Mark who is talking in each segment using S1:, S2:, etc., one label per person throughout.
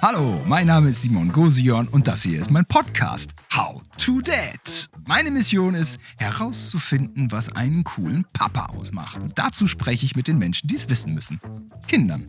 S1: Hallo, mein Name ist Simon Gosion und das hier ist mein Podcast How to Dad. Meine Mission ist herauszufinden, was einen coolen Papa ausmacht. Und dazu spreche ich mit den Menschen, die es wissen müssen. Kindern.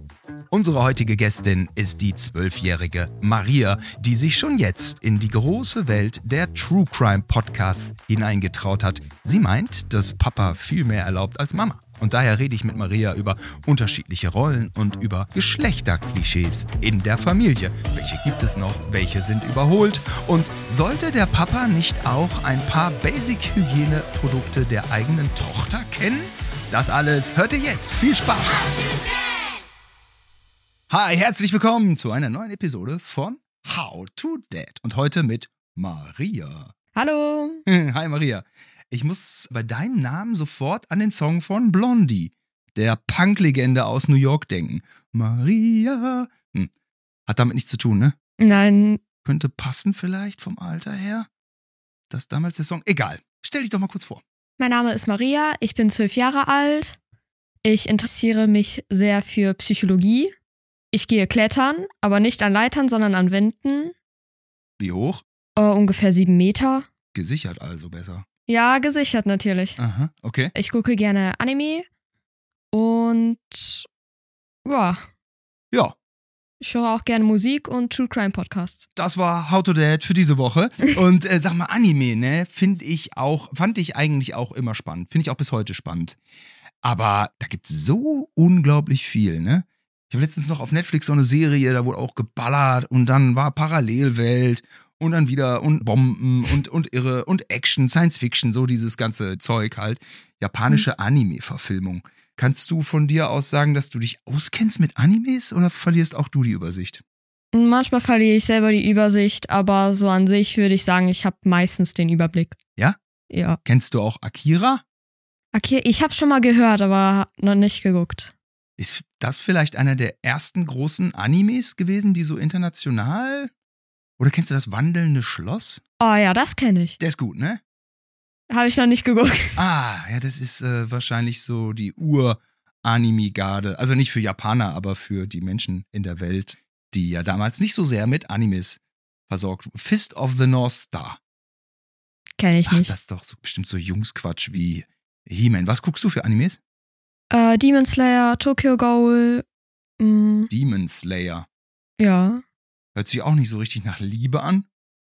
S1: Unsere heutige Gästin ist die zwölfjährige Maria, die sich schon jetzt in die große Welt der True Crime Podcasts hineingetraut hat. Sie meint, dass Papa viel mehr erlaubt als Mama. Und daher rede ich mit Maria über unterschiedliche Rollen und über Geschlechterklischees in der Familie. Welche gibt es noch? Welche sind überholt? Und sollte der Papa nicht auch ein paar Basic-Hygieneprodukte der eigenen Tochter kennen? Das alles hört ihr jetzt. Viel Spaß! Hi, herzlich willkommen zu einer neuen Episode von How to Dad. Und heute mit Maria.
S2: Hallo.
S1: Hi Maria. Ich muss bei deinem Namen sofort an den Song von Blondie, der Punk-Legende aus New York, denken. Maria. Hm. Hat damit nichts zu tun, ne?
S2: Nein.
S1: Könnte passen vielleicht vom Alter her. Das damals der Song. Egal. Stell dich doch mal kurz vor.
S2: Mein Name ist Maria, ich bin zwölf Jahre alt. Ich interessiere mich sehr für Psychologie. Ich gehe klettern, aber nicht an Leitern, sondern an Wänden.
S1: Wie hoch?
S2: Äh, ungefähr sieben Meter.
S1: Gesichert also besser.
S2: Ja, gesichert natürlich.
S1: Aha, okay.
S2: Ich gucke gerne Anime und ja,
S1: Ja,
S2: ich höre auch gerne Musik und True Crime Podcasts.
S1: das war How to Dad für diese Woche. Und äh, sag mal, Anime, ne, finde ich auch, fand ich eigentlich auch immer spannend. Finde ich auch bis heute spannend. Aber da gibt es so unglaublich viel, ne? Ich habe letztens noch auf Netflix so eine Serie, da wurde auch geballert und dann war Parallelwelt und dann wieder und Bomben und, und Irre und Action, Science Fiction, so dieses ganze Zeug halt. Japanische Anime-Verfilmung. Kannst du von dir aus sagen, dass du dich auskennst mit Animes oder verlierst auch du die Übersicht?
S2: Manchmal verliere ich selber die Übersicht, aber so an sich würde ich sagen, ich habe meistens den Überblick.
S1: Ja?
S2: Ja.
S1: Kennst du auch Akira?
S2: Okay, ich habe schon mal gehört, aber noch nicht geguckt.
S1: Ist das vielleicht einer der ersten großen Animes gewesen, die so international? Oder kennst du das wandelnde Schloss?
S2: Oh ja, das kenne ich.
S1: Der ist gut, ne?
S2: Habe ich noch nicht geguckt.
S1: Ah, ja, das ist äh, wahrscheinlich so die Ur-Anime-Garde. Also nicht für Japaner, aber für die Menschen in der Welt, die ja damals nicht so sehr mit Animes versorgt. wurden. Fist of the North Star.
S2: Kenne ich
S1: Ach,
S2: nicht.
S1: das ist doch so, bestimmt so Jungsquatsch wie He-Man. Was guckst du für Animes?
S2: Äh, Demon Slayer, Tokyo Ghoul. mm,
S1: Demon Slayer.
S2: ja.
S1: Hört sich auch nicht so richtig nach Liebe an.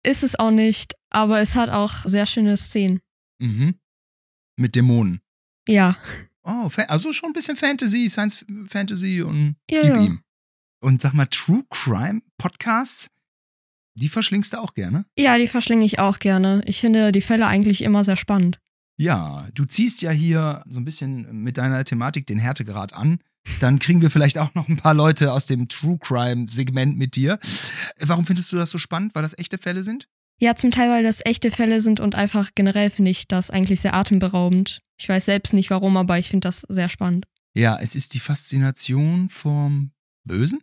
S2: Ist es auch nicht, aber es hat auch sehr schöne Szenen.
S1: Mhm. Mit Dämonen.
S2: Ja.
S1: Oh, also schon ein bisschen Fantasy, Science Fantasy und
S2: Ja,
S1: gib
S2: ja.
S1: ihm. Und sag mal, True Crime Podcasts, die verschlingst du auch gerne?
S2: Ja, die verschlinge ich auch gerne. Ich finde die Fälle eigentlich immer sehr spannend.
S1: Ja, du ziehst ja hier so ein bisschen mit deiner Thematik den Härtegrad an. Dann kriegen wir vielleicht auch noch ein paar Leute aus dem True Crime Segment mit dir. Warum findest du das so spannend? Weil das echte Fälle sind?
S2: Ja, zum Teil, weil das echte Fälle sind und einfach generell finde ich das eigentlich sehr atemberaubend. Ich weiß selbst nicht warum, aber ich finde das sehr spannend.
S1: Ja, es ist die Faszination vom Bösen?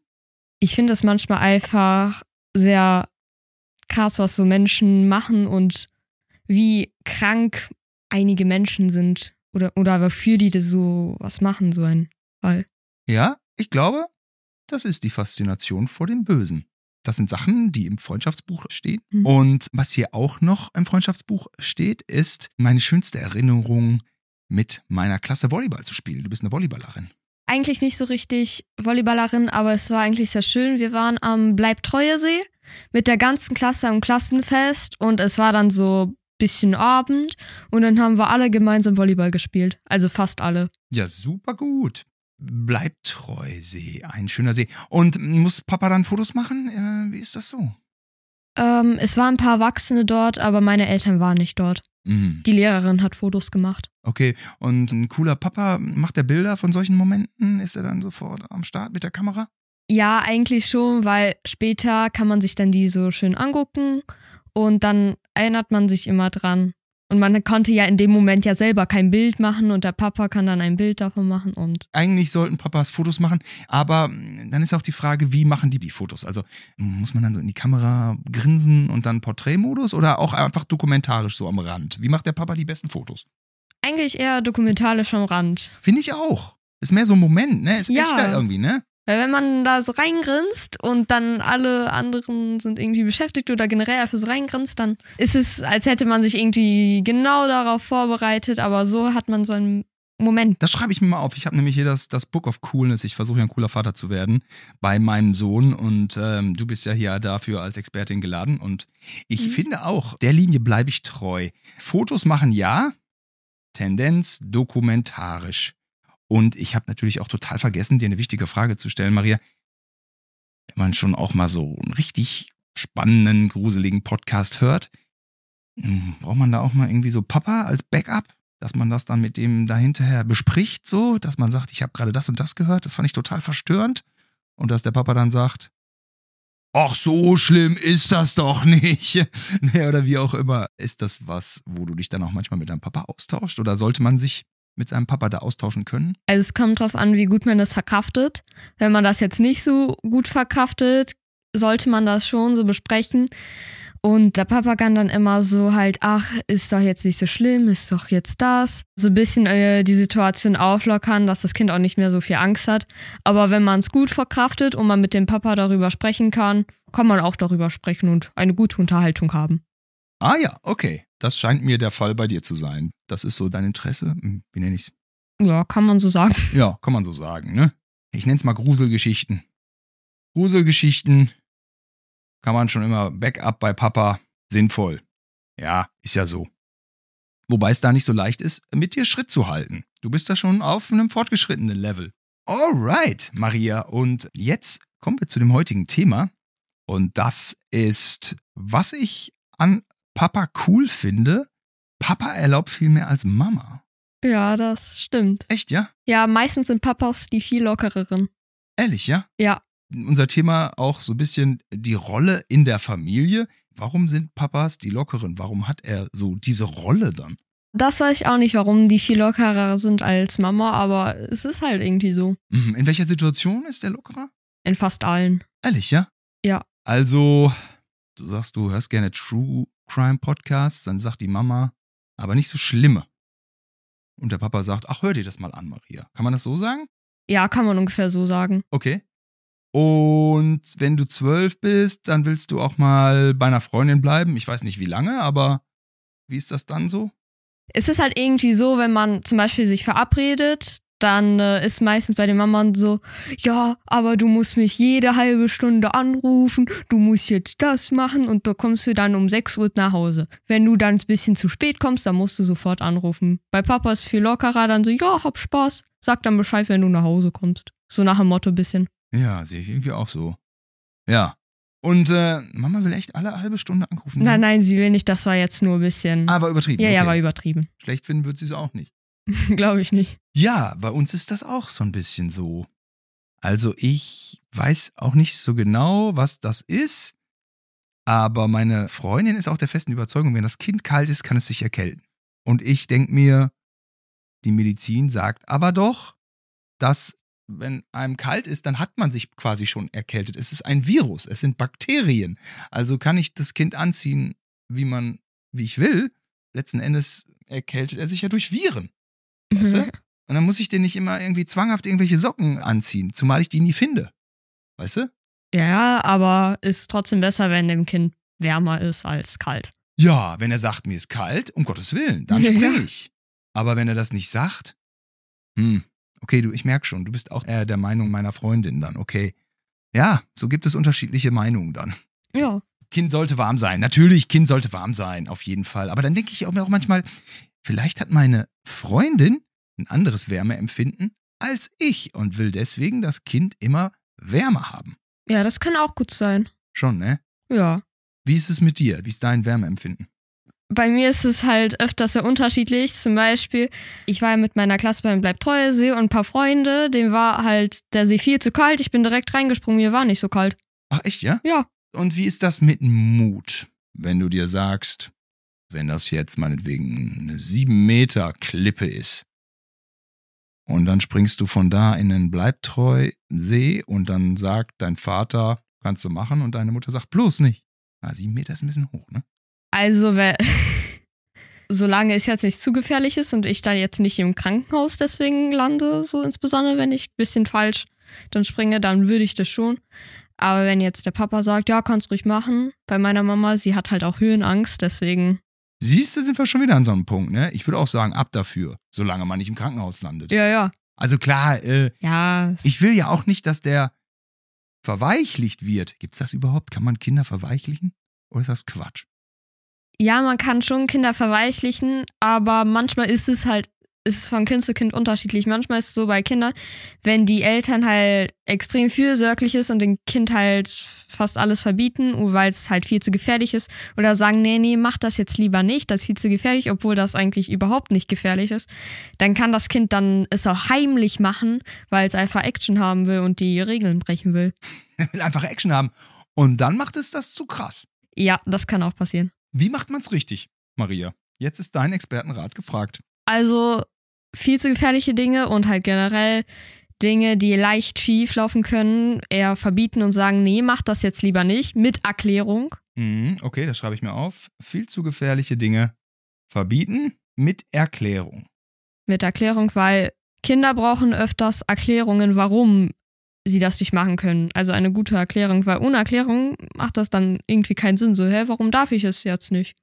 S2: Ich finde es manchmal einfach sehr krass, was so Menschen machen und wie krank einige Menschen sind oder, oder wofür die das so was machen, so ein Fall.
S1: Ja, ich glaube, das ist die Faszination vor dem Bösen. Das sind Sachen, die im Freundschaftsbuch stehen.
S2: Mhm.
S1: Und was hier auch noch im Freundschaftsbuch steht, ist meine schönste Erinnerung, mit meiner Klasse Volleyball zu spielen. Du bist eine Volleyballerin.
S2: Eigentlich nicht so richtig Volleyballerin, aber es war eigentlich sehr schön. Wir waren am Bleibtreuesee mit der ganzen Klasse am Klassenfest und es war dann so bisschen Abend und dann haben wir alle gemeinsam Volleyball gespielt. Also fast alle.
S1: Ja, super gut. Bleibt treu, See, ein schöner See. Und muss Papa dann Fotos machen? Äh, wie ist das so?
S2: Ähm, es waren ein paar Erwachsene dort, aber meine Eltern waren nicht dort.
S1: Mhm.
S2: Die Lehrerin hat Fotos gemacht.
S1: Okay, und ein cooler Papa, macht er Bilder von solchen Momenten? Ist er dann sofort am Start mit der Kamera?
S2: Ja, eigentlich schon, weil später kann man sich dann die so schön angucken und dann erinnert man sich immer dran. Und man konnte ja in dem Moment ja selber kein Bild machen und der Papa kann dann ein Bild davon machen und
S1: Eigentlich sollten Papas Fotos machen, aber dann ist auch die Frage, wie machen die die Fotos? Also muss man dann so in die Kamera grinsen und dann Porträtmodus oder auch einfach dokumentarisch so am Rand? Wie macht der Papa die besten Fotos?
S2: eigentlich eher dokumentarisch am Rand.
S1: Finde ich auch. Ist mehr so ein Moment, ne? Ist
S2: Ja.
S1: echter irgendwie, ne?
S2: Weil wenn man da so reingrinst und dann alle anderen sind irgendwie beschäftigt oder generell einfach so reingrinst, dann ist es, als hätte man sich irgendwie genau darauf vorbereitet, aber so hat man so einen Moment.
S1: Das schreibe ich mir mal auf. Ich habe nämlich hier das, das Book of Coolness. Ich versuche ja ein cooler Vater zu werden bei meinem Sohn und ähm, du bist ja hier dafür als Expertin geladen und ich
S2: Mhm.
S1: finde auch, der Linie bleibe ich treu. Fotos machen ja, Tendenz dokumentarisch. Und ich habe natürlich auch total vergessen, dir eine wichtige Frage zu stellen, Maria. Wenn man schon auch mal so einen richtig spannenden, gruseligen Podcast hört, hm, braucht man da auch mal irgendwie so Papa als Backup? dass man das dann mit dem dahinterher bespricht, so, dass man sagt, ich habe gerade das und das gehört, das fand ich total verstörend. Und dass der Papa dann sagt, ach, so schlimm ist das doch nicht. nee, oder wie auch immer. Ist das was, wo du dich dann auch manchmal mit deinem Papa austauscht? Oder sollte man sich mit seinem Papa da austauschen können?
S2: Also es kommt drauf an, wie gut man das verkraftet. Wenn man das jetzt nicht so gut verkraftet, sollte man das schon so besprechen. Und der Papa kann dann immer so halt, ach, ist doch jetzt nicht so schlimm, ist doch jetzt das. So ein bisschen äh, die Situation auflockern, dass das Kind auch nicht mehr so viel Angst hat. Aber wenn man es gut verkraftet und man mit dem Papa darüber sprechen kann, kann man auch darüber sprechen und eine gute Unterhaltung haben.
S1: Ah ja, okay. Das scheint mir der Fall bei dir zu sein. Das ist so dein Interesse. Hm, Wie nenne ich's?
S2: Ja, kann man so sagen.
S1: Ja, kann man so sagen, ne? Ich nenn's mal Gruselgeschichten. Gruselgeschichten kann man schon immer Backup bei Papa sinnvoll. Ja, ist ja so. Wobei es da nicht so leicht ist, mit dir Schritt zu halten. Du bist da schon auf einem fortgeschrittenen Level. Alright, Maria. Und jetzt kommen wir zu dem heutigen Thema. Und das ist, was ich an Papa cool finde. Papa erlaubt viel mehr als Mama.
S2: Ja, das stimmt.
S1: Echt, ja?
S2: Ja, meistens sind Papas die viel lockereren.
S1: Ehrlich, ja?
S2: Ja.
S1: unser Thema auch so ein bisschen die Rolle in der Familie. Warum sind Papas die Lockeren? Warum hat er so diese Rolle dann?
S2: Das weiß ich auch nicht, warum die viel lockerer sind als Mama, aber es ist halt irgendwie so.
S1: Mhm, In welcher Situation ist der lockerer?
S2: In fast allen.
S1: Ehrlich, ja?
S2: Ja.
S1: Also, du sagst, du hörst gerne True Crime Podcasts, dann sagt die Mama, aber nicht so schlimme. Und der Papa sagt, ach, hör dir das mal an, Maria. Kann man das so sagen?
S2: Ja, kann man ungefähr so sagen.
S1: Okay. Und wenn du zwölf bist, dann willst du auch mal bei einer Freundin bleiben. Ich weiß nicht wie lange, aber wie ist das dann so?
S2: Es ist halt irgendwie so, wenn man zum Beispiel sich verabredet, dann äh, ist meistens bei den Mammern so, ja, aber du musst mich jede halbe Stunde anrufen, du musst jetzt das machen und da kommst du dann um 6 Uhr nach Hause. Wenn du dann ein bisschen zu spät kommst, dann musst du sofort anrufen. Bei Papa ist viel lockerer, dann so, ja, hab Spaß, sag dann Bescheid, wenn du nach Hause kommst. So nach dem Motto bisschen.
S1: Ja, sehe ich irgendwie auch so. Ja. Und äh, Mama will echt alle halbe Stunde anrufen.
S2: Nein, nein, sie will nicht, das war jetzt nur ein bisschen.
S1: Aber übertrieben.
S2: ja, ja,
S1: okay.
S2: war übertrieben.
S1: Schlecht finden wird sie es auch nicht.
S2: Glaube ich nicht.
S1: Ja, bei uns ist das auch so ein bisschen so. Also ich weiß auch nicht so genau, was das ist, aber meine Freundin ist auch der festen Überzeugung, wenn das Kind kalt ist, kann es sich erkälten. Und ich denke mir, die Medizin sagt aber doch, dass wenn einem kalt ist, dann hat man sich quasi schon erkältet. Es ist ein Virus, es sind Bakterien. Also kann ich das Kind anziehen, wie man, wie ich will. Letzten Endes erkältet er sich ja durch Viren. Weißt du? Und dann muss ich den nicht immer irgendwie zwanghaft irgendwelche Socken anziehen, zumal ich die nie finde. Weißt du?
S2: Ja, aber ist trotzdem besser, wenn dem Kind wärmer ist als kalt.
S1: Ja, wenn er sagt, mir ist kalt, um Gottes Willen, dann springe ich. Aber wenn er das nicht sagt, hm, okay, du, ich merk schon, du bist auch eher der Meinung meiner Freundin dann, okay. Ja, so gibt es unterschiedliche Meinungen dann.
S2: Ja.
S1: Kind sollte warm sein. Natürlich, Kind sollte warm sein, auf jeden Fall. Aber dann denke ich auch mir auch manchmal, vielleicht hat meine Freundin ein anderes Wärmeempfinden als ich und will deswegen das Kind immer wärmer haben.
S2: Ja, das kann auch gut sein.
S1: Schon, ne?
S2: Ja.
S1: Wie ist es mit dir? Wie ist dein Wärmeempfinden?
S2: Bei mir ist es halt öfters sehr unterschiedlich. Zum Beispiel, ich war ja mit meiner Klasse beim Bleibtreuesee und ein paar Freunde, dem war halt der See viel zu kalt. Ich bin direkt reingesprungen, mir war nicht so kalt.
S1: Ach, echt, ja?
S2: Ja.
S1: Und wie ist das mit Mut, wenn du dir sagst, wenn das jetzt meinetwegen eine sieben Meter Klippe ist und dann springst du von da in den Bleibtreu-See und dann sagt dein Vater, kannst du machen und deine Mutter sagt, bloß nicht. Ah, sieben Meter ist ein bisschen hoch, ne?
S2: Also, wer, solange es jetzt nicht zu gefährlich ist und ich da jetzt nicht im Krankenhaus deswegen lande, so insbesondere wenn ich ein bisschen falsch dann springe, dann würde ich das schon. Aber wenn jetzt der Papa sagt, ja, kannst ruhig machen, bei meiner Mama, sie hat halt auch Höhenangst, deswegen.
S1: Siehst du, sind wir schon wieder an so einem Punkt, ne? Ich würde auch sagen, ab dafür, solange man nicht im Krankenhaus landet.
S2: Ja, ja.
S1: Also klar, äh,
S2: Ja.
S1: ich will ja auch nicht, dass der verweichlicht wird. Gibt's das überhaupt? Kann man Kinder verweichlichen? Oder ist das Quatsch?
S2: Ja, man kann schon Kinder verweichlichen, aber manchmal ist es halt, ist es von Kind zu Kind unterschiedlich. Manchmal ist es so bei Kindern, wenn die Eltern halt extrem fürsorglich ist und dem Kind halt fast alles verbieten, weil es halt viel zu gefährlich ist, oder sagen, nee, nee, mach das jetzt lieber nicht, das ist viel zu gefährlich, obwohl das eigentlich überhaupt nicht gefährlich ist, dann kann das Kind dann es auch heimlich machen, weil es einfach Action haben will und die Regeln brechen will.
S1: Er will einfach Action haben. Und dann macht es das zu krass.
S2: Ja, das kann auch passieren.
S1: Wie macht man's richtig, Maria? Jetzt ist dein Expertenrat gefragt.
S2: Also viel zu gefährliche Dinge und halt generell Dinge, die leicht schief laufen können, eher verbieten und sagen, nee, mach das jetzt lieber nicht, mit Erklärung.
S1: Mhm, okay, das schreibe ich mir auf. Viel zu gefährliche Dinge verbieten mit Erklärung.
S2: Mit Erklärung, weil Kinder brauchen öfters Erklärungen, warum sie das nicht machen können. Also eine gute Erklärung, weil ohne Erklärung macht das dann irgendwie keinen Sinn. So, hä, warum darf ich es jetzt nicht?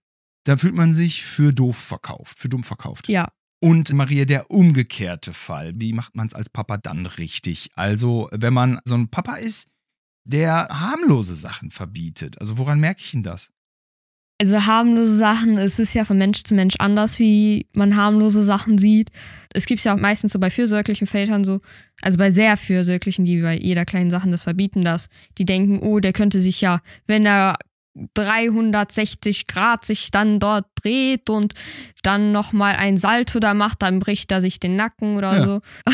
S1: Da fühlt man sich für doof verkauft, für dumm verkauft.
S2: Ja,
S1: Und Maria, der umgekehrte Fall. Wie macht man es als Papa dann richtig? Also, wenn man so ein Papa ist, der harmlose Sachen verbietet. Also, woran merke ich denn das?
S2: Also harmlose Sachen, es ist ja von Mensch zu Mensch anders, wie man harmlose Sachen sieht. Es gibt ja auch meistens so bei fürsorglichen Vätern so, also bei sehr fürsorglichen, die bei jeder kleinen Sachen das verbieten, dass die denken, oh, der könnte sich ja, wenn er 360 Grad sich dann dort dreht und dann nochmal ein Salto da macht, dann bricht er sich den Nacken oder
S1: Ja.
S2: so.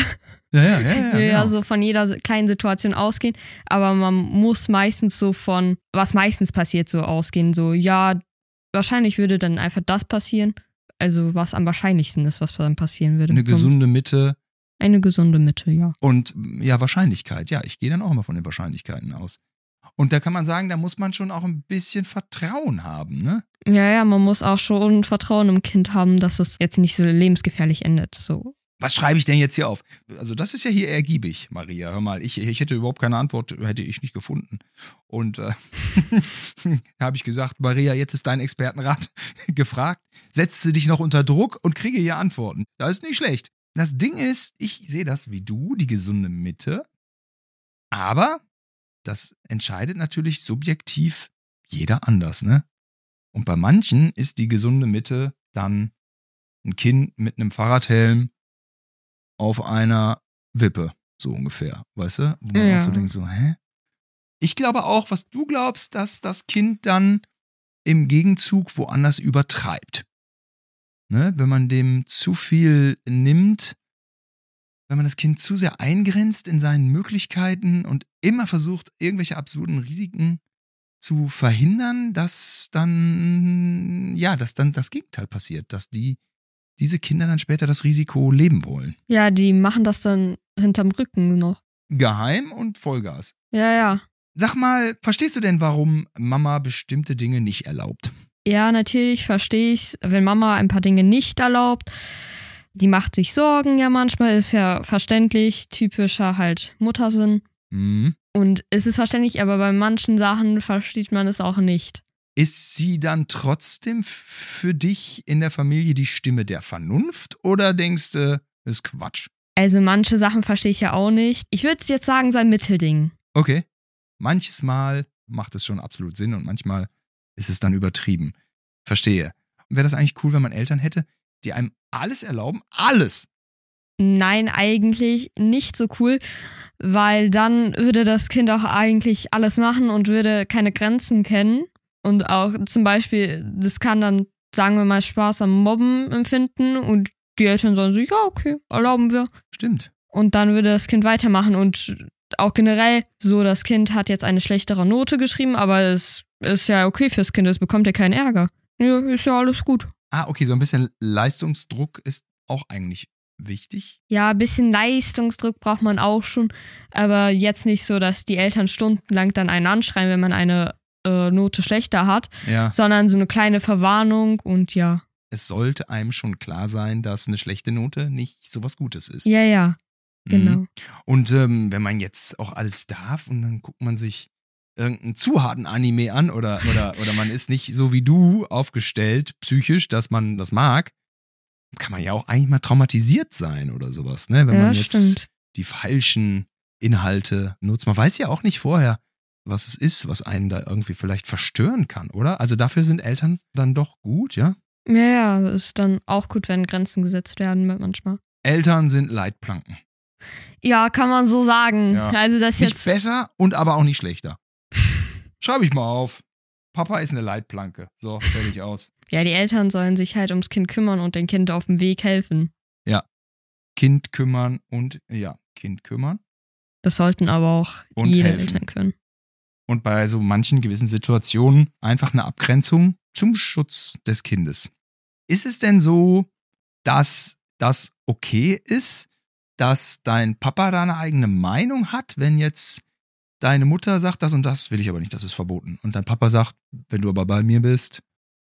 S1: Ja, ja, ja.
S2: Ja, so von jeder kleinen Situation ausgehen. Aber man muss meistens so von, was meistens passiert, so ausgehen. So, ja, wahrscheinlich würde dann einfach das passieren. Also, was am wahrscheinlichsten ist, was dann passieren würde.
S1: Eine
S2: Und
S1: gesunde Mitte
S2: Eine gesunde Mitte, ja.
S1: und ja, Wahrscheinlichkeit. Ja, ich gehe dann auch immer von den Wahrscheinlichkeiten aus. Und da kann man sagen, da muss man schon auch ein bisschen Vertrauen haben, ne?
S2: Ja, ja, man muss auch schon Vertrauen im Kind haben, dass es jetzt nicht so lebensgefährlich endet. So.
S1: Was schreibe ich denn jetzt hier auf? Also, das ist ja hier ergiebig, Maria. Hör mal, ich, ich hätte überhaupt keine Antwort, hätte ich nicht gefunden. Und äh, da habe ich gesagt, Maria, jetzt ist dein Expertenrat gefragt. Setze dich noch unter Druck und kriege hier Antworten. Das ist nicht schlecht. Das Ding ist, ich sehe das wie du, die gesunde Mitte. Aber das entscheidet natürlich subjektiv jeder anders, ne? Und bei manchen ist die gesunde Mitte dann ein Kind mit einem Fahrradhelm auf einer Wippe, so ungefähr, weißt du? Wo man
S2: Ja.
S1: so denkt, so, hä? Ich glaube auch, was du glaubst, dass das Kind dann im Gegenzug woanders übertreibt. Ne? Wenn man dem zu viel nimmt, wenn man das Kind zu sehr eingrenzt in seinen Möglichkeiten und immer versucht, irgendwelche absurden Risiken zu verhindern, dass dann, ja, dass dann das Gegenteil passiert, dass die, diese Kinder dann später das Risiko leben wollen.
S2: Ja, die machen das dann hinterm Rücken noch.
S1: Geheim und Vollgas.
S2: Ja, ja.
S1: Sag mal, verstehst du denn, warum Mama bestimmte Dinge nicht erlaubt?
S2: Ja, natürlich verstehe ich, wenn Mama ein paar Dinge nicht erlaubt. Die macht sich Sorgen ja manchmal, ist ja verständlich, typischer halt Muttersinn.
S1: Hm.
S2: Und es ist verständlich, aber bei manchen Sachen versteht man es auch nicht.
S1: Ist sie dann trotzdem für dich in der Familie die Stimme der Vernunft oder denkst du, ist Quatsch?
S2: Also manche Sachen verstehe ich ja auch nicht. Ich würde jetzt sagen, so ein Mittelding.
S1: Okay. Manches Mal macht es schon absolut Sinn und manchmal ist es dann übertrieben. Verstehe. Wäre das eigentlich cool, wenn man Eltern hätte, die einem alles erlauben? Alles!
S2: Nein, eigentlich nicht so cool, weil dann würde das Kind auch eigentlich alles machen und würde keine Grenzen kennen. Und auch zum Beispiel, das kann dann, sagen wir mal, Spaß am Mobben empfinden und die Eltern sagen sich, ja, okay, erlauben wir.
S1: Stimmt.
S2: Und dann würde das Kind weitermachen und auch generell so, das Kind hat jetzt eine schlechtere Note geschrieben, aber es ist ja okay fürs Kind, es bekommt ja keinen Ärger. Ja, ist ja alles gut.
S1: Ah, okay, so ein bisschen Leistungsdruck ist auch eigentlich wichtig.
S2: Ja, ein bisschen Leistungsdruck braucht man auch schon, aber jetzt nicht so, dass die Eltern stundenlang dann einen anschreien, wenn man eine äh, Note schlechter hat,
S1: Ja.
S2: sondern so eine kleine Verwarnung und ja.
S1: Es sollte einem schon klar sein, dass eine schlechte Note nicht so was Gutes ist.
S2: Ja, ja. Genau.
S1: Mhm. Und ähm, wenn man jetzt auch alles darf und dann guckt man sich irgendeinen zu harten Anime an oder, oder, oder man ist nicht so wie du aufgestellt, psychisch, dass man das mag, kann man ja auch eigentlich mal traumatisiert sein oder sowas, ne? Wenn
S2: ja,
S1: man jetzt
S2: stimmt.
S1: die falschen Inhalte nutzt. Man weiß ja auch nicht vorher, was es ist, was einen da irgendwie vielleicht verstören kann, oder? Also dafür sind Eltern dann doch gut, ja?
S2: Ja, ja, ist dann auch gut, wenn Grenzen gesetzt werden manchmal.
S1: Eltern sind Leitplanken.
S2: Ja, kann man so sagen.
S1: Ja.
S2: Also das
S1: Nicht
S2: jetzt.
S1: besser und aber auch nicht schlechter. Schreibe ich mal auf. Papa ist eine Leitplanke. So, fertig aus.
S2: Ja, die Eltern sollen sich halt ums Kind kümmern und dem Kind auf dem Weg helfen.
S1: Kind kümmern und, ja, Kind kümmern.
S2: Das sollten aber auch
S1: Und
S2: jede
S1: helfen.
S2: Eltern können.
S1: Und bei so manchen gewissen Situationen einfach eine Abgrenzung zum Schutz des Kindes. Ist es denn so, dass das okay ist, dass dein Papa da eine eigene Meinung hat, wenn jetzt deine Mutter sagt, das und das will ich aber nicht, das ist verboten. Und dein Papa sagt, wenn du aber bei mir bist,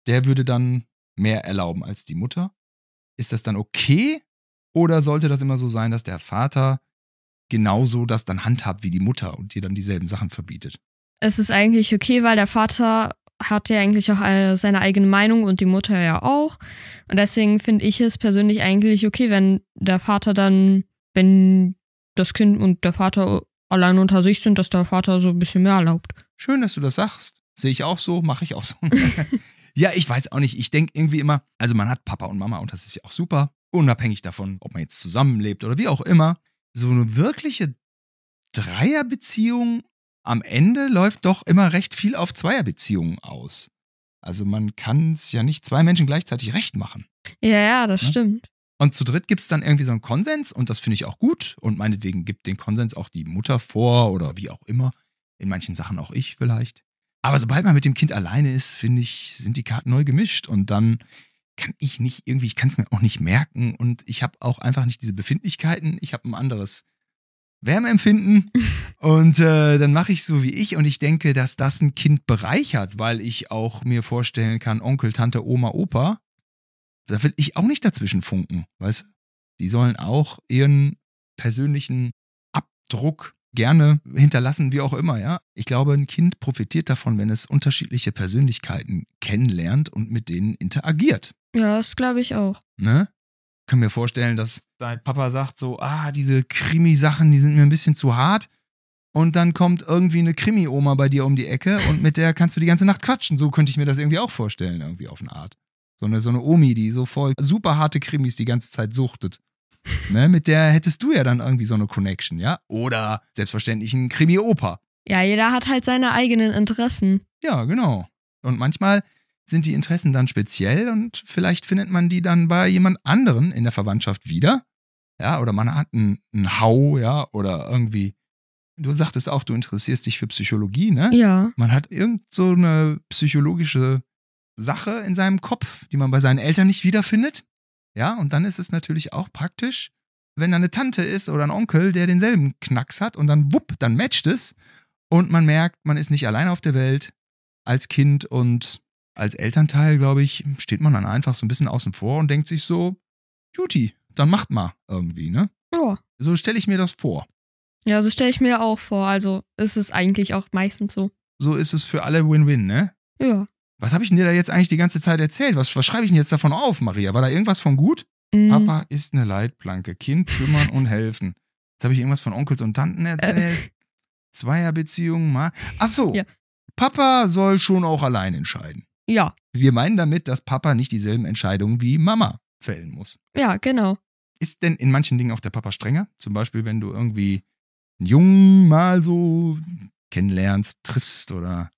S1: der würde dann mehr erlauben als die Mutter. Ist das dann okay? Oder sollte das immer so sein, dass der Vater genauso das dann handhabt wie die Mutter und dir dann dieselben Sachen verbietet?
S2: Es ist eigentlich okay, weil der Vater hat ja eigentlich auch äh, seine eigene Meinung und die Mutter ja auch. Und deswegen finde ich es persönlich eigentlich okay, wenn der Vater dann, wenn das Kind und der Vater allein unter sich sind, dass der Vater so ein bisschen mehr erlaubt.
S1: Schön, dass du das sagst. Sehe ich auch so, mache ich auch so. ja, ich weiß auch nicht. Ich denke irgendwie immer, also man hat Papa und Mama und das ist ja auch super. Unabhängig davon, ob man jetzt zusammenlebt oder wie auch immer. So eine wirkliche Dreierbeziehung am Ende läuft doch immer recht viel auf Zweierbeziehungen aus. Also man kann es ja nicht zwei Menschen gleichzeitig recht machen.
S2: Ja, ja, das
S1: Ne?
S2: stimmt.
S1: Und zu dritt gibt es dann irgendwie so einen Konsens und das finde ich auch gut. Und meinetwegen gibt den Konsens auch die Mutter vor oder wie auch immer. In manchen Sachen auch ich vielleicht. Aber sobald man mit dem Kind alleine ist, finde ich, sind die Karten neu gemischt und dann kann ich nicht irgendwie, ich kann es mir auch nicht merken und ich habe auch einfach nicht diese Befindlichkeiten. Ich habe ein anderes Wärmeempfinden und äh, dann mache ich so wie ich und ich denke, dass das ein Kind bereichert, weil ich auch mir vorstellen kann, Onkel, Tante, Oma, Opa, da will ich auch nicht dazwischen funken, weißt du? Die sollen auch ihren persönlichen Abdruck gerne hinterlassen, wie auch immer, ja. Ich glaube, ein Kind profitiert davon, wenn es unterschiedliche Persönlichkeiten kennenlernt und mit denen interagiert.
S2: Ja, das glaube ich auch.
S1: Ne? Kann mir vorstellen, dass dein Papa sagt so, ah, diese Krimi-Sachen, die sind mir ein bisschen zu hart. Und dann kommt irgendwie eine Krimi-Oma bei dir um die Ecke und mit der kannst du die ganze Nacht quatschen. So könnte ich mir das irgendwie auch vorstellen, irgendwie auf eine Art. So eine, so eine Omi, die so voll super harte Krimis die ganze Zeit suchtet. Ne, mit der hättest du ja dann irgendwie so eine Connection, ja? Oder selbstverständlich ein Krimi-Opa.
S2: Ja, jeder hat halt seine eigenen Interessen.
S1: Ja, genau. Und manchmal sind die Interessen dann speziell und vielleicht findet man die dann bei jemand anderen in der Verwandtschaft wieder. Ja, oder man hat einen, einen Hau, ja, oder irgendwie. Du sagtest auch, du interessierst dich für Psychologie, ne?
S2: Ja.
S1: Man hat irgend so eine psychologische Sache in seinem Kopf, die man bei seinen Eltern nicht wiederfindet. Ja, und dann ist es natürlich auch praktisch, wenn da eine Tante ist oder ein Onkel, der denselben Knacks hat und dann wupp, dann matcht es und man merkt, man ist nicht allein auf der Welt als Kind und als Elternteil, glaube ich, steht man dann einfach so ein bisschen außen vor und denkt sich so, Juti, dann macht mal irgendwie, ne?
S2: Ja.
S1: So stelle ich mir das vor.
S2: Ja, so stelle ich mir auch vor. Also ist es eigentlich auch meistens so.
S1: So ist es für alle Win-Win, ne?
S2: Ja.
S1: Was habe ich denn dir da jetzt eigentlich die ganze Zeit erzählt? Was, was schreibe ich denn jetzt davon auf, Maria? War da irgendwas von gut?
S2: Mhm.
S1: Papa ist eine Leitplanke. Kind kümmern und helfen. Jetzt habe ich irgendwas von Onkels und Tanten erzählt. Zweierbeziehungen, mal. Ach so.
S2: Ja.
S1: Papa soll schon auch allein entscheiden.
S2: Ja.
S1: Wir meinen damit, dass Papa nicht dieselben Entscheidungen wie Mama fällen muss.
S2: Ja, genau.
S1: Ist denn in manchen Dingen auch der Papa strenger? Zum Beispiel, wenn du irgendwie einen Jungen mal so kennenlernst, triffst oder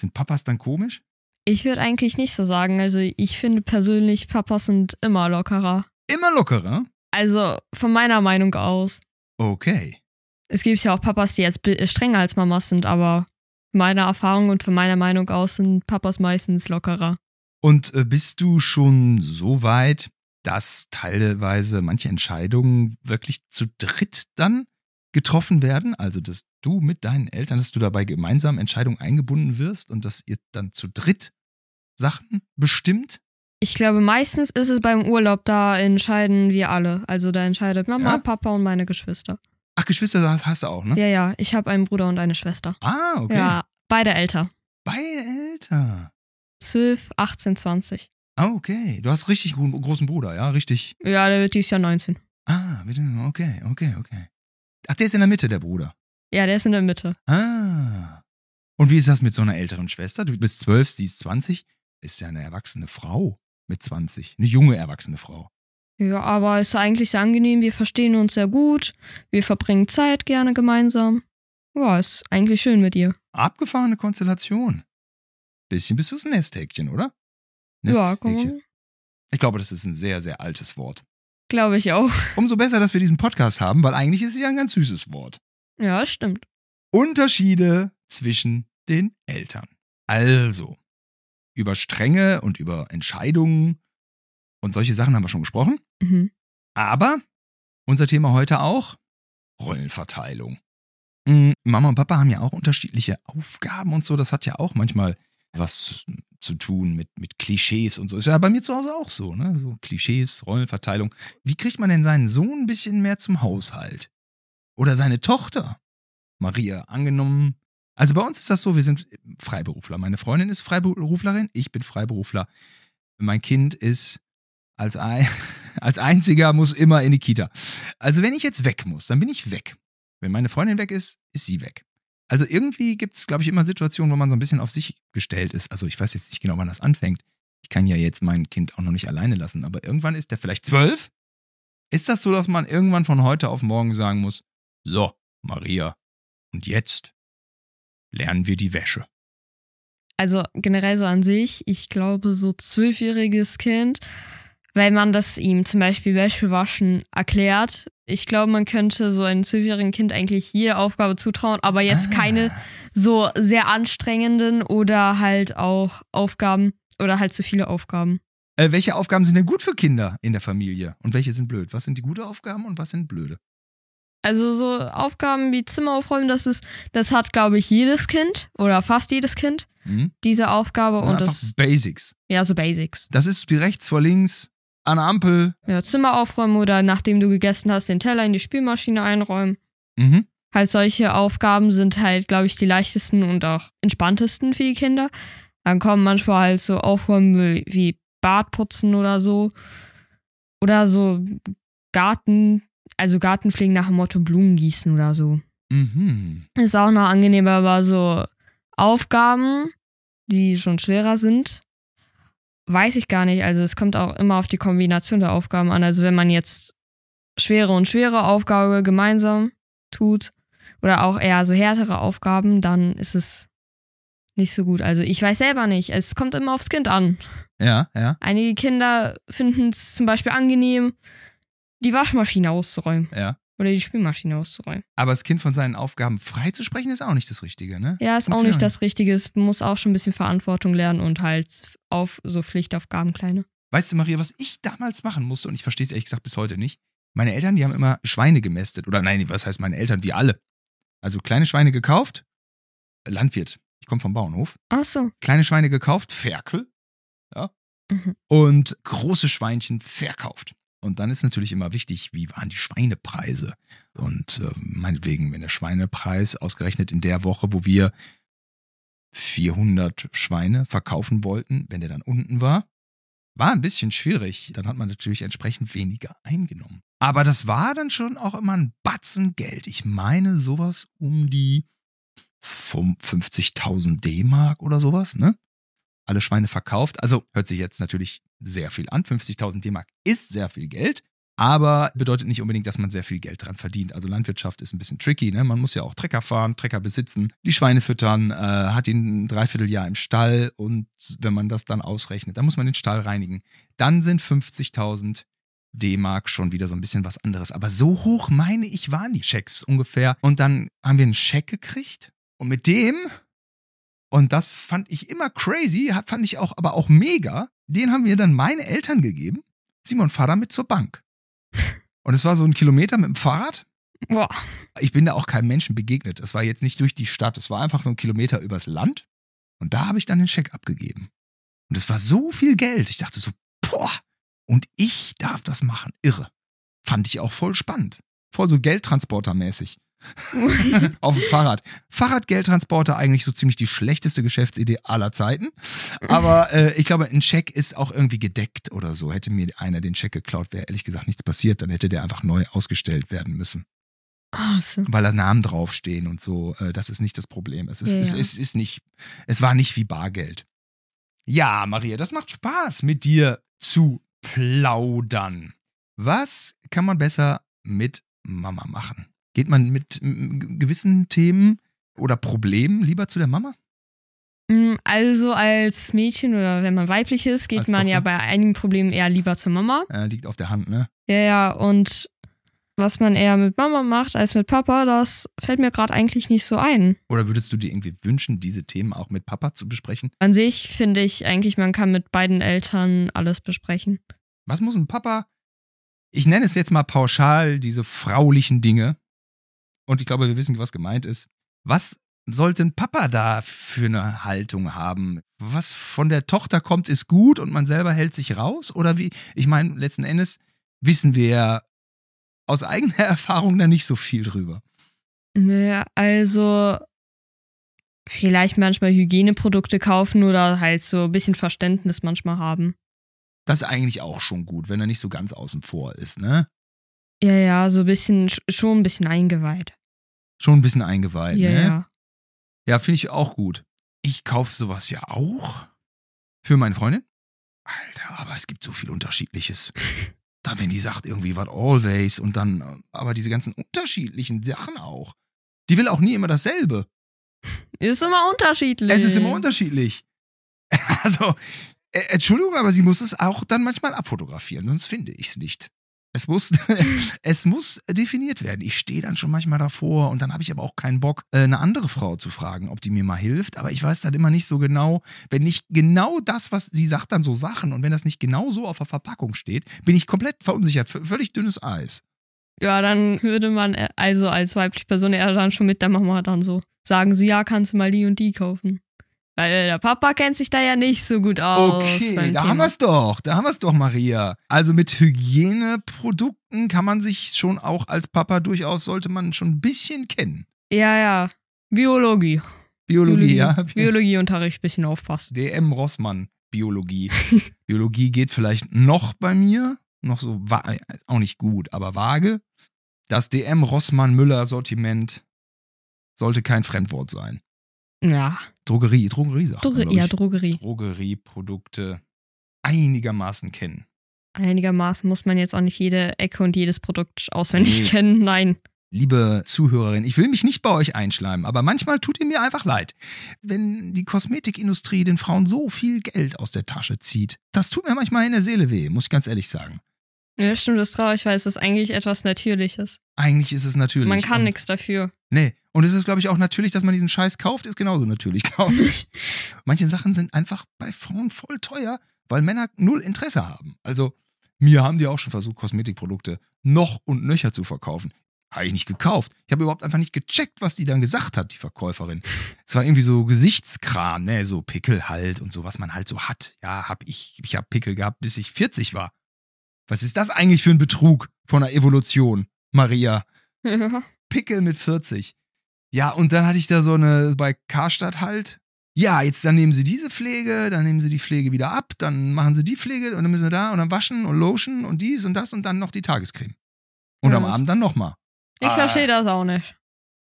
S1: sind Papas dann komisch?
S2: Ich würde eigentlich nicht so sagen. Also ich finde persönlich, Papas sind immer lockerer.
S1: Immer lockerer?
S2: Also von meiner Meinung aus.
S1: Okay.
S2: Es gibt ja auch Papas, die jetzt bi- strenger als Mamas sind, aber meiner Erfahrung und von meiner Meinung aus sind Papas meistens lockerer.
S1: Und äh, bist du schon so weit, dass teilweise manche Entscheidungen wirklich zu dritt dann getroffen werden? Also, dass du mit deinen Eltern, dass du dabei gemeinsam Entscheidungen eingebunden wirst und dass ihr dann zu dritt Sachen bestimmt?
S2: Ich glaube, meistens ist es beim Urlaub, da entscheiden wir alle. Also da entscheidet Mama,
S1: Ja?
S2: Papa und meine Geschwister.
S1: Ach, Geschwister hast, hast du auch, ne?
S2: Ja, ja, ich habe einen Bruder und eine Schwester.
S1: Ah, okay.
S2: Ja, beide älter.
S1: Beide älter.
S2: 12, 18, 20.
S1: Ah, okay. Du hast richtig guten, großen Bruder, ja? Richtig.
S2: Ja, der wird dieses Jahr 19.
S1: Ah, bitte, okay, okay, okay. Ach, der ist in der Mitte, der Bruder.
S2: Ja, der ist in der Mitte.
S1: Ah. Und wie ist das mit so einer älteren Schwester? Du bist zwölf, sie ist 20. Ist ja eine erwachsene Frau mit 20. Eine junge erwachsene Frau.
S2: Ja, aber ist eigentlich sehr angenehm. Wir verstehen uns sehr gut. Wir verbringen Zeit gerne gemeinsam. Ja, ist eigentlich schön mit ihr.
S1: Abgefahrene Konstellation. Bisschen bist du ein Nesthäkchen, oder?
S2: Ja, komm.
S1: Nesthäkchen. Ich glaube, das ist ein sehr, sehr altes Wort.
S2: Glaube ich auch.
S1: Umso besser, dass wir diesen Podcast haben, weil eigentlich ist es ja ein ganz süßes Wort.
S2: Ja, stimmt.
S1: Unterschiede zwischen den Eltern. Also, über Strenge und über Entscheidungen und solche Sachen haben wir schon gesprochen.
S2: Mhm.
S1: Aber unser Thema heute auch Rollenverteilung. Mm, Mama und Papa haben ja auch unterschiedliche Aufgaben und so. Das hat ja auch manchmal was zu tun mit, mit Klischees und so. Ist ja bei mir zu Hause auch so, ne? So Klischees, Rollenverteilung. Wie kriegt man denn seinen Sohn ein bisschen mehr zum Haushalt? Oder seine Tochter? Maria, angenommen. Also bei uns ist das so, wir sind Freiberufler. Meine Freundin ist Freiberuflerin, ich bin Freiberufler. Mein Kind ist als, ein, als einziger muss immer in die Kita. Also wenn ich jetzt weg muss, dann bin ich weg. Wenn meine Freundin weg ist, ist sie weg. Also irgendwie gibt es, glaube ich, immer Situationen, wo man so ein bisschen auf sich gestellt ist. Also ich weiß jetzt nicht genau, wann das anfängt. Ich kann ja jetzt mein Kind auch noch nicht alleine lassen, aber irgendwann ist der vielleicht zwölf. Ist das so, dass man irgendwann von heute auf morgen sagen muss, so, Maria, und jetzt lernen wir die Wäsche.
S2: Also generell so an sich, ich glaube, so zwölfjähriges Kind, wenn man das ihm zum Beispiel Wäsche waschen erklärt, ich glaube, man könnte so einem zwölfjährigen Kind eigentlich jede Aufgabe zutrauen, aber jetzt
S1: Ah.
S2: keine so sehr anstrengenden oder halt auch Aufgaben oder halt zu viele Aufgaben.
S1: Äh, welche Aufgaben sind denn gut für Kinder in der Familie und welche sind blöd? Was sind die gute Aufgaben und was sind blöde?
S2: Also so Aufgaben wie Zimmer aufräumen, das ist, das hat, glaube ich, jedes Kind oder fast jedes Kind,
S1: Hm?
S2: diese Aufgabe und
S1: Einfach
S2: das,
S1: Basics.
S2: ja, so Basics.
S1: Das ist wie rechts vor links, an der Ampel.
S2: Ja, Zimmer aufräumen oder nachdem du gegessen hast, den Teller in die Spülmaschine einräumen.
S1: Mhm.
S2: Halt solche Aufgaben sind halt, glaube ich, die leichtesten und auch entspanntesten für die Kinder. Dann kommen manchmal halt so wie- wie Bad putzen oder so. Oder so Garten, also Gartenpflegen nach dem Motto Blumen gießen oder so.
S1: Mhm.
S2: Ist auch noch angenehmer, aber so Aufgaben, die schon schwerer sind, weiß ich gar nicht. Also es kommt auch immer auf die Kombination der Aufgaben an. Also wenn man jetzt schwere und schwere Aufgabe gemeinsam tut oder auch eher so härtere Aufgaben, dann ist es nicht so gut. Also ich weiß selber nicht. Es kommt immer aufs Kind an.
S1: Ja, ja,
S2: Einige Kinder finden es zum Beispiel angenehm, die Waschmaschine auszuräumen
S1: ja.
S2: Oder die Spülmaschine auszuräumen.
S1: Aber das Kind von seinen Aufgaben freizusprechen ist auch nicht das Richtige, ne?
S2: Ja, ist auch nicht das Richtige. Es muss auch schon ein bisschen Verantwortung lernen und halt auf so Pflichtaufgaben kleine.
S1: Weißt du, Maria, was ich damals machen musste, und ich verstehe es ehrlich gesagt bis heute nicht, meine Eltern, die haben immer Schweine gemästet. Oder nein, was heißt meine Eltern? Wir alle. Also kleine Schweine gekauft, Landwirt, ich komme vom Bauernhof,
S2: Ach so.
S1: kleine Schweine gekauft, Ferkel, ja,
S2: Mhm.
S1: und große Schweinchen verkauft. Und dann ist natürlich immer wichtig, wie waren die Schweinepreise? Und äh, meinetwegen, wenn der Schweinepreis ausgerechnet in der Woche, wo wir 400 Schweine verkaufen wollten, wenn der dann unten war, war ein bisschen schwierig. Dann hat man natürlich entsprechend weniger eingenommen. Aber das war dann schon auch immer ein Batzen Geld. Ich meine sowas um die 50.000 D-Mark oder sowas, ne? Alle Schweine verkauft. Also hört sich jetzt natürlich sehr viel an. 50.000 D-Mark ist sehr viel Geld. Aber bedeutet nicht unbedingt, dass man sehr viel Geld dran verdient. Also Landwirtschaft ist ein bisschen tricky, ne? Man muss ja auch Trecker fahren, Trecker besitzen, die Schweine füttern, äh, hat ihn ein Dreivierteljahr im Stall und wenn man das dann ausrechnet, dann muss man den Stall reinigen. Dann sind 50.000 D-Mark schon wieder so ein bisschen was anderes. Aber so hoch, meine ich, waren die Schecks ungefähr. Und dann haben wir einen Scheck gekriegt und mit dem, und das fand ich immer crazy, fand ich auch, aber auch mega, den haben mir dann meine Eltern gegeben. Simon, fahr damit zur Bank. Und es war so ein Kilometer mit dem Fahrrad.
S2: Boah.
S1: Ich bin da auch keinem Menschen begegnet. Es war jetzt nicht durch die Stadt. Es war einfach so ein Kilometer übers Land. Und da habe ich dann den Scheck abgegeben. Und es war so viel Geld. Ich dachte so, Boah. Und ich darf das machen. Irre. Fand ich auch voll spannend. Voll so Geldtransportermäßig. Auf dem Fahrrad. Fahrradgeldtransporter eigentlich so ziemlich die schlechteste Geschäftsidee aller Zeiten. Aber äh, ich glaube, ein Scheck ist auch irgendwie gedeckt oder so. Hätte mir einer den Scheck geklaut, wäre ehrlich gesagt nichts passiert. Dann hätte der einfach neu ausgestellt werden müssen.
S2: So.
S1: Weil da Namen draufstehen und so. Äh, das ist nicht das Problem. Es ist,
S2: Ja,
S1: es,
S2: ja.
S1: es ist nicht, es war nicht wie Bargeld. Ja, Maria, das macht Spaß, mit dir zu plaudern. Was kann man besser mit Mama machen? Geht man mit gewissen Themen oder Problemen lieber zu der Mama?
S2: Mm, Also als Mädchen oder wenn man weiblich ist, geht
S1: Als
S2: man ja
S1: Tochter.
S2: bei einigen Problemen eher lieber zur Mama.
S1: Äh, liegt auf der Hand, ne?
S2: Ja, ja, und was man eher mit Mama macht als mit Papa, das fällt mir gerade eigentlich nicht so ein.
S1: Oder würdest du dir irgendwie wünschen, diese Themen auch mit Papa zu besprechen?
S2: An sich finde ich eigentlich, man kann mit beiden Eltern alles besprechen.
S1: Was muss ein Papa, ich nenne es jetzt mal pauschal, diese fraulichen Dinge, und ich glaube, wir wissen, was gemeint ist. Was sollte ein Papa da für eine Haltung haben? Was von der Tochter kommt, ist gut und man selber hält sich raus? Oder wie? Ich meine, letzten Endes wissen wir ja aus eigener Erfahrung da nicht so viel drüber.
S2: Naja, also vielleicht manchmal Hygieneprodukte kaufen oder halt so ein bisschen Verständnis manchmal haben.
S1: Das ist eigentlich auch schon gut, wenn er nicht so ganz außen vor ist, ne?
S2: Ja, ja, so ein bisschen, sch- schon ein bisschen eingeweiht.
S1: Schon ein bisschen eingeweiht,
S2: Ja,
S1: ne?
S2: ja.
S1: Ja, finde ich auch gut. Ich kaufe sowas ja auch für meine Freundin. Alter, aber es gibt so viel Unterschiedliches. Da, wenn die sagt irgendwie was always und dann, aber diese ganzen unterschiedlichen Sachen auch. Die will auch nie immer dasselbe.
S2: Ist immer unterschiedlich.
S1: Es ist immer unterschiedlich. Also, äh, Entschuldigung, aber sie muss es auch dann manchmal abfotografieren, sonst finde ich es nicht. Es muss, es muss definiert werden. Ich stehe dann schon manchmal davor und dann habe ich aber auch keinen Bock, äh, eine andere Frau zu fragen, ob die mir mal hilft. Aber ich weiß dann immer nicht so genau, wenn nicht genau das, was sie sagt, dann so Sachen und wenn das nicht genau so auf der Verpackung steht, bin ich komplett verunsichert. Völlig dünnes Eis.
S2: Ja, dann würde man äh, also als weibliche Person eher dann schon mit der Mama dann so sagen, so ja, kannst du mal die und die kaufen. Weil der Papa kennt sich da ja nicht so gut aus.
S1: Okay, da
S2: Thema.
S1: haben wir es doch. Da haben wir es doch, Maria. Also mit Hygieneprodukten kann man sich schon auch als Papa durchaus, sollte man schon ein bisschen kennen.
S2: Ja, ja. Biologie.
S1: Biologie, ja.
S2: Biologieunterricht, bisschen aufpassen.
S1: DM Rossmann, Biologie. Biologie geht vielleicht noch bei mir, noch so, auch nicht gut, aber vage. Das DM Rossmann Müller Sortiment sollte kein Fremdwort sein.
S2: Ja,
S1: Drogerie, Drogerie sagt man,
S2: Droge
S1: glaub
S2: ja. Drogerie.
S1: Drogerieprodukte einigermaßen kennen.
S2: Einigermaßen muss man jetzt auch nicht jede Ecke und jedes Produkt auswendig
S1: Nee.
S2: kennen. Nein.
S1: Liebe Zuhörerin, ich will mich nicht bei euch einschleimen, aber manchmal tut ihr mir einfach leid, wenn die Kosmetikindustrie den Frauen so viel Geld aus der Tasche zieht. Das tut mir manchmal in der Seele weh, muss ich ganz ehrlich sagen.
S2: Ja, stimmt, das ist traurig, weil es ist eigentlich etwas Natürliches.
S1: Eigentlich ist es natürlich.
S2: Man kann nichts dafür.
S1: Nee, und es ist, glaube ich, auch natürlich, dass man diesen Scheiß kauft, ist genauso natürlich, glaube ich. Manche Sachen sind einfach bei Frauen voll teuer, weil Männer null Interesse haben. Also, mir haben die auch schon versucht, Kosmetikprodukte noch und nöcher zu verkaufen. Habe ich nicht gekauft. Ich habe überhaupt einfach nicht gecheckt, was die dann gesagt hat, die Verkäuferin. Es war irgendwie so Gesichtskram, ne, so Pickel halt und so, was man halt so hat. Ja, hab ich, ich habe Pickel gehabt, bis ich 40 war. Was ist das eigentlich für ein Betrug von der Evolution, Maria?
S2: Ja.
S1: Pickel mit 40. Ja, und dann hatte ich da so eine bei Karstadt halt. Ja, jetzt dann nehmen sie diese Pflege, dann nehmen sie die Pflege wieder ab, dann machen sie die Pflege und dann müssen sie da und dann waschen und lotion und dies und das und dann noch die Tagescreme. Und
S2: Ja.
S1: am Abend dann nochmal.
S2: Ich
S1: Ah.
S2: verstehe das auch nicht.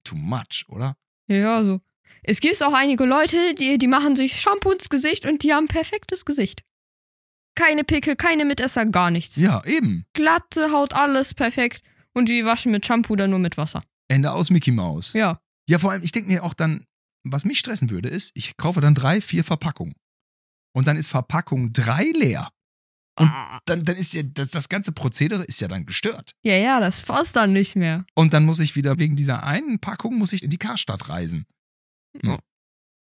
S1: Too much, oder?
S2: Ja, so. Es gibt auch einige Leute, die, die machen sich Shampoo ins Gesicht und die haben perfektes Gesicht. Keine Pickel, keine Mitesser, gar nichts.
S1: Ja, eben.
S2: Glatte Haut, alles perfekt. Und die waschen mit Shampoo oder nur mit Wasser.
S1: Ende aus Mickey Mouse.
S2: Ja.
S1: Ja, vor allem, ich denke mir auch dann, was mich stressen würde, ist, ich kaufe dann drei, vier Verpackungen. Und dann ist Verpackung drei leer. Und
S2: Ah.
S1: dann, dann ist ja, das, das ganze Prozedere ist ja dann gestört.
S2: Ja, ja, das passt dann nicht mehr.
S1: Und dann muss ich wieder wegen dieser einen Packung muss ich in die Karstadt reisen.
S2: Ja.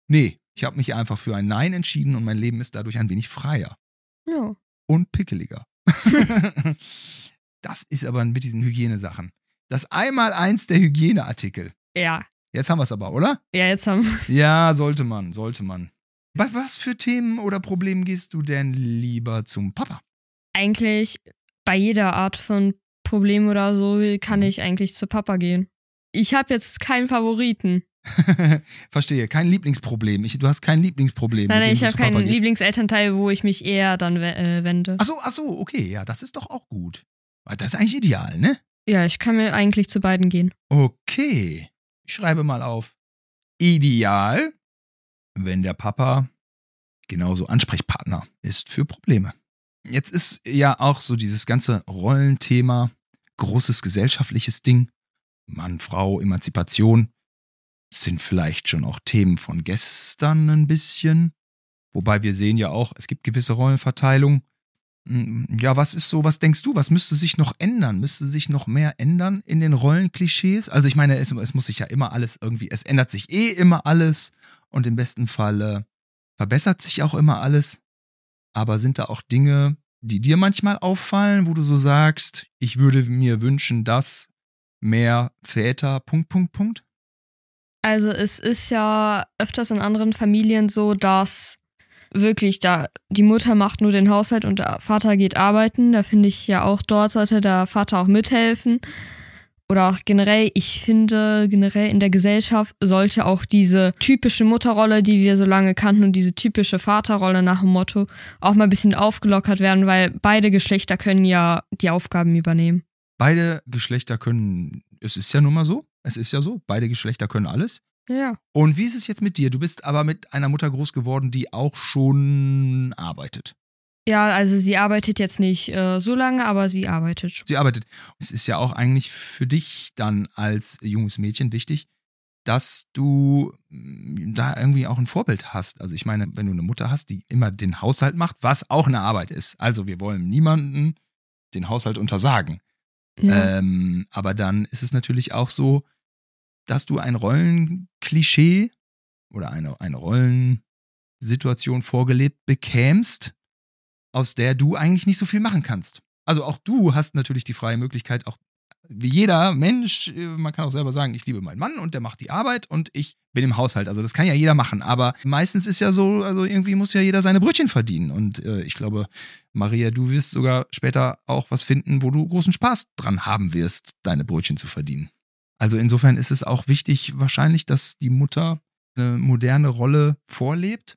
S1: Nee, ich habe mich einfach für ein Nein entschieden und mein Leben ist dadurch ein wenig freier
S2: Ja.
S1: und pickeliger. das ist aber mit diesen Hygienesachen. Das einmal eins der Hygieneartikel.
S2: Ja.
S1: Jetzt haben wir es aber, oder?
S2: Ja, jetzt haben wir
S1: Ja, sollte man, sollte man. Bei was für Themen oder Problemen gehst du denn lieber zum Papa?
S2: eigentlich bei jeder Art von Problem oder so kann ich eigentlich zu Papa gehen. Ich habe jetzt keinen Favoriten.
S1: Verstehe, kein Lieblingsproblem. Ich, du hast kein Lieblingsproblem.
S2: Nein, nein ich habe keinen. Lieblingselternteil, wo ich mich eher dann äh, wende.
S1: Ach so, ach so, okay, ja, das ist doch auch gut. Das ist eigentlich ideal, ne?
S2: Ja, ich kann mir eigentlich zu beiden gehen.
S1: Okay. Ich schreibe mal auf. Ideal, wenn der Papa genauso Ansprechpartner ist für Probleme. Jetzt ist ja auch so dieses ganze Rollenthema, großes gesellschaftliches Ding. Mann, Frau, Emanzipation sind vielleicht schon auch Themen von gestern ein bisschen. Wobei wir sehen ja auch, es gibt gewisse Rollenverteilung. Mm, Ja, was ist so, was denkst du, was müsste sich noch ändern? Müsste sich noch mehr ändern in den Rollenklischees? Also ich meine, es, es muss sich ja immer alles irgendwie, es ändert sich eh immer alles und im besten Falle verbessert sich auch immer alles. Aber sind da auch Dinge, die dir manchmal auffallen, wo du so sagst, ich würde mir wünschen, dass mehr Väter, Punkt, Punkt, Punkt?
S2: Also es ist ja öfters in anderen Familien so, dass wirklich da die Mutter macht nur den Haushalt und der Vater geht arbeiten. Da finde ich ja auch dort sollte der Vater auch mithelfen. Oder auch generell, ich finde generell in der Gesellschaft sollte auch diese typische Mutterrolle, die wir so lange kannten und diese typische Vaterrolle nach dem Motto auch mal ein bisschen aufgelockert werden, weil beide Geschlechter können ja die Aufgaben übernehmen.
S1: Beide Geschlechter können, es ist ja nun mal so, es ist ja so, beide Geschlechter können alles.
S2: Ja.
S1: Und wie ist es jetzt mit dir? Du bist aber mit einer Mutter groß geworden, die auch schon arbeitet.
S2: Ja, also sie arbeitet jetzt nicht äh, so lange, aber sie arbeitet schon.
S1: Sie arbeitet. Es ist ja auch eigentlich für dich dann als junges Mädchen wichtig, dass du mm, da irgendwie auch ein Vorbild hast. Also ich meine, wenn du eine Mutter hast, die immer den Haushalt macht, was auch eine Arbeit ist. Also wir wollen niemanden den Haushalt untersagen.
S2: Ja.
S1: Ähm, aber dann ist es natürlich auch so, dass du ein Rollenklischee oder eine, eine Rollensituation vorgelebt bekämst, aus der du eigentlich nicht so viel machen kannst. Also auch du hast natürlich die freie Möglichkeit, auch wie jeder Mensch, äh, man kann auch selber sagen, ich liebe meinen Mann und der macht die Arbeit und ich bin im Haushalt. Also das kann ja jeder machen. Aber meistens ist ja so, also irgendwie muss ja jeder seine Brötchen verdienen. Und äh, ich glaube, Maria, du wirst sogar später auch was finden, wo du großen Spaß dran haben wirst, deine Brötchen zu verdienen. Also insofern ist es auch wichtig wahrscheinlich, dass die Mutter eine moderne Rolle vorlebt.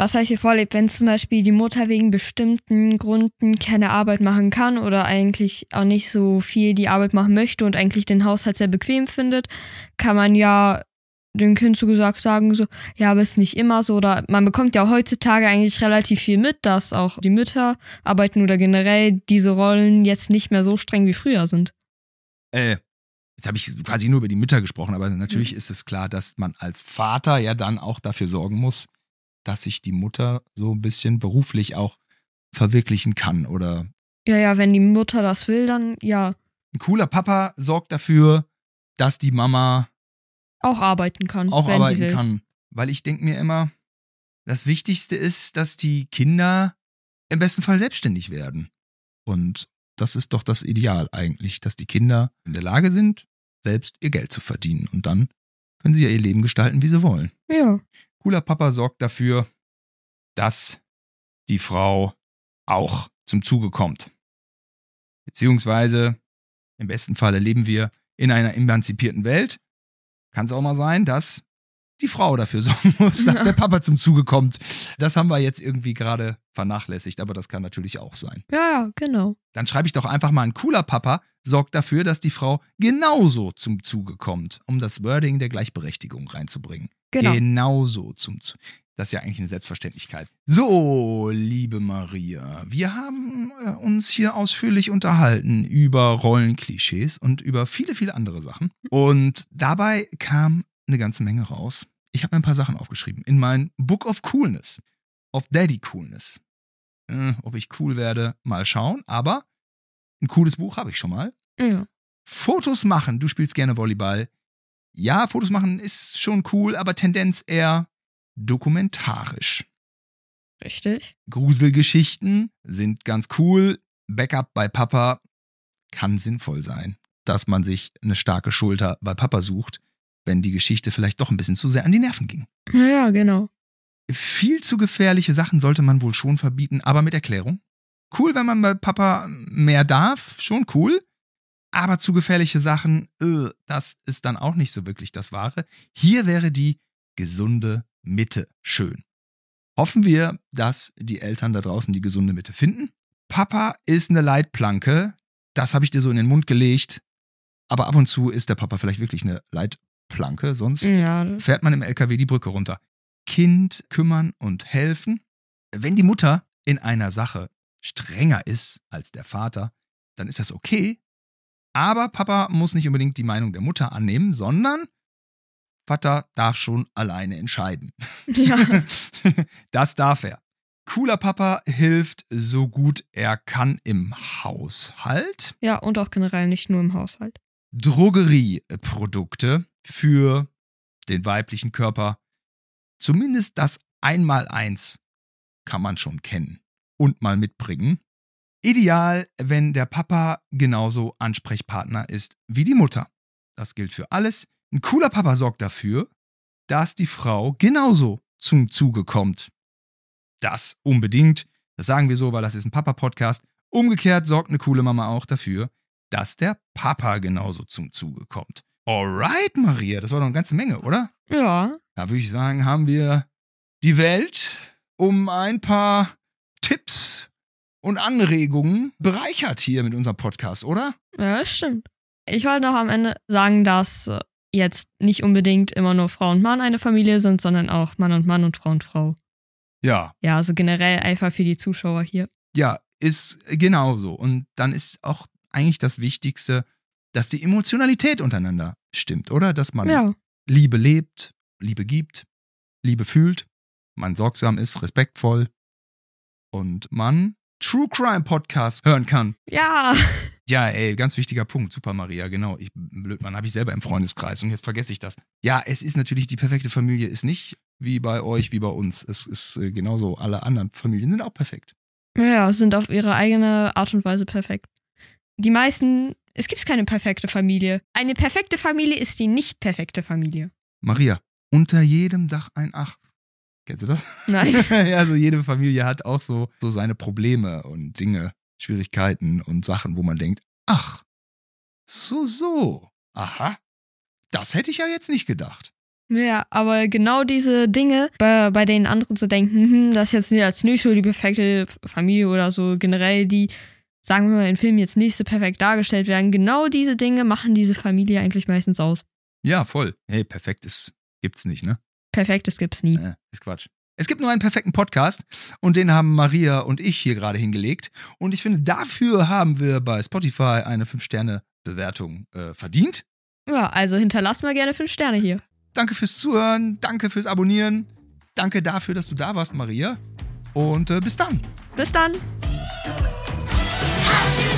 S2: Was heißt hier vorlebt, wenn zum Beispiel die Mutter wegen bestimmten Gründen keine Arbeit machen kann oder eigentlich auch nicht so viel die Arbeit machen möchte und eigentlich den Haushalt sehr bequem findet, kann man ja dem Kind so gesagt sagen, so, ja, aber ist nicht immer so. Oder man bekommt ja heutzutage eigentlich relativ viel mit, dass auch die Mütter arbeiten oder generell diese Rollen jetzt nicht mehr so streng wie früher sind.
S1: Äh, jetzt habe ich quasi nur über die Mütter gesprochen, aber natürlich ist es klar, dass man als Vater ja dann auch dafür sorgen muss, dass sich die Mutter so ein bisschen beruflich auch verwirklichen kann. Oder
S2: Ja, ja, wenn die Mutter das will, dann ja,
S1: ein cooler Papa sorgt dafür, dass die Mama
S2: auch arbeiten kann.
S1: auch arbeiten kann. Weil ich denke mir immer, das Wichtigste ist, dass die Kinder im besten Fall selbstständig werden. Und das ist doch das Ideal eigentlich, dass die Kinder in der Lage sind, selbst ihr Geld zu verdienen. Und dann können sie ja ihr Leben gestalten, wie sie wollen.
S2: Ja.
S1: Cooler Papa sorgt dafür, dass die Frau auch zum Zuge kommt. Beziehungsweise, im besten Falle leben wir in einer emanzipierten Welt. Kann es auch mal sein, dass die Frau dafür sorgen muss, dass der Papa zum Zuge kommt. Das haben wir jetzt irgendwie gerade vernachlässigt, aber das kann natürlich auch sein.
S2: Ja, ja, genau.
S1: Dann schreibe ich doch einfach mal, ein cooler Papa sorgt dafür, dass die Frau genauso zum Zuge kommt, um das Wording der Gleichberechtigung reinzubringen.
S2: Genau.
S1: Genauso zum Zuge. Das ist ja eigentlich eine Selbstverständlichkeit. So, liebe Maria, wir haben äh, uns hier ausführlich unterhalten über Rollenklischees und über viele, viele andere Sachen. Und dabei kam eine ganze Menge raus. Ich habe mir ein paar Sachen aufgeschrieben in mein Book of Coolness, of Daddy Coolness. Äh, ob ich cool werde, mal schauen. Aber ein cooles Buch habe ich schon mal.
S2: Ja.
S1: Fotos machen, du spielst gerne Volleyball. Ja, Fotos machen ist schon cool, aber Tendenz eher dokumentarisch.
S2: Richtig.
S1: Gruselgeschichten sind ganz cool. Backup bei Papa kann sinnvoll sein, dass man sich eine starke Schulter bei Papa sucht, wenn die Geschichte vielleicht doch ein bisschen zu sehr an die Nerven ging.
S2: Ja, genau.
S1: Viel zu gefährliche Sachen sollte man wohl schon verbieten, aber mit Erklärung. Cool, wenn man bei Papa mehr darf, schon cool. Aber zu gefährliche Sachen, äh, das ist dann auch nicht so wirklich das Wahre. Hier wäre die gesunde Mitte schön. Hoffen wir, dass die Eltern da draußen die gesunde Mitte finden. Papa ist eine Leitplanke. Das habe ich dir so in den Mund gelegt. Aber ab und zu ist der Papa vielleicht wirklich eine Leitplanke. Sonst
S2: Ja,
S1: fährt man im LKW die Brücke runter. Kind kümmern und helfen. Wenn die Mutter in einer Sache strenger ist als der Vater, dann ist das okay. Aber Papa muss nicht unbedingt die Meinung der Mutter annehmen, sondern Vater darf schon alleine entscheiden.
S2: ja.
S1: das darf er. Cooler Papa hilft so gut er kann im Haushalt.
S2: ja, und auch generell nicht nur im Haushalt.
S1: Drogerieprodukte für den weiblichen Körper. Zumindest das Einmaleins kann man schon kennen und mal mitbringen. Ideal, wenn der Papa genauso Ansprechpartner ist wie die Mutter. Das gilt für alles. Ein cooler Papa sorgt dafür, dass die Frau genauso zum Zuge kommt. Das unbedingt. Das sagen wir so, weil das ist ein Papa-Podcast. Umgekehrt sorgt eine coole Mama auch dafür, dass der Papa genauso zum Zuge kommt. Alright, Maria, das war doch eine ganze Menge, oder?
S2: Ja,
S1: Da würde ich sagen, haben wir die Welt um ein paar Tipps und Anregungen bereichert hier mit unserem Podcast, oder?
S2: ja, stimmt. Ich wollte noch am Ende sagen, dass äh, jetzt nicht unbedingt immer nur Frau und Mann eine Familie sind, sondern auch Mann und Mann und Frau und Frau.
S1: Ja,
S2: Ja, also generell einfach für die Zuschauer hier.
S1: ja, ist genauso. Und dann ist auch eigentlich das Wichtigste, dass die Emotionalität untereinander stimmt, oder? Dass man
S2: Ja,
S1: Liebe lebt, Liebe gibt, Liebe fühlt, man sorgsam ist, respektvoll und man True Crime Podcast hören kann.
S2: ja,
S1: Ja, ey, ganz wichtiger Punkt. Super Maria, genau. Ich blöd, man habe ich selber im Freundeskreis und jetzt vergesse ich das. Ja, es ist natürlich die perfekte Familie ist nicht wie bei euch, wie bei uns. Es ist äh, genauso. Alle anderen Familien sind auch perfekt.
S2: ja, sind auf ihre eigene Art und Weise perfekt. Die meisten, es gibt keine perfekte Familie. Eine perfekte Familie ist die nicht perfekte Familie.
S1: Maria, unter jedem Dach ein Ach. Kennst du das?
S2: Nein.
S1: ja, so jede Familie hat auch so, so seine Probleme und Dinge, Schwierigkeiten und Sachen, wo man denkt, ach, so, so. Aha. Das hätte ich ja jetzt nicht gedacht.
S2: Ja, aber genau diese Dinge, bei, bei denen andere so denken, hm, das ist jetzt jetzt nicht so die perfekte Familie oder so, generell die, sagen wir mal, in Filmen jetzt nicht so perfekt dargestellt werden, genau diese Dinge machen diese Familie eigentlich meistens aus.
S1: Ja, voll. Hey, perfekt ist, gibt's nicht, ne?
S2: Perfektes gibt's nie.
S1: Äh, ist Quatsch. Es gibt nur einen perfekten Podcast und den haben Maria und ich hier gerade hingelegt. Und ich finde, dafür haben wir bei Spotify eine 5-Sterne-Bewertung äh, verdient.
S2: Ja, also hinterlasst mal gerne fünf Sterne hier.
S1: Danke fürs Zuhören, danke fürs Abonnieren, danke dafür, dass du da warst, Maria. Und äh, bis dann.
S2: Bis dann.
S1: I'll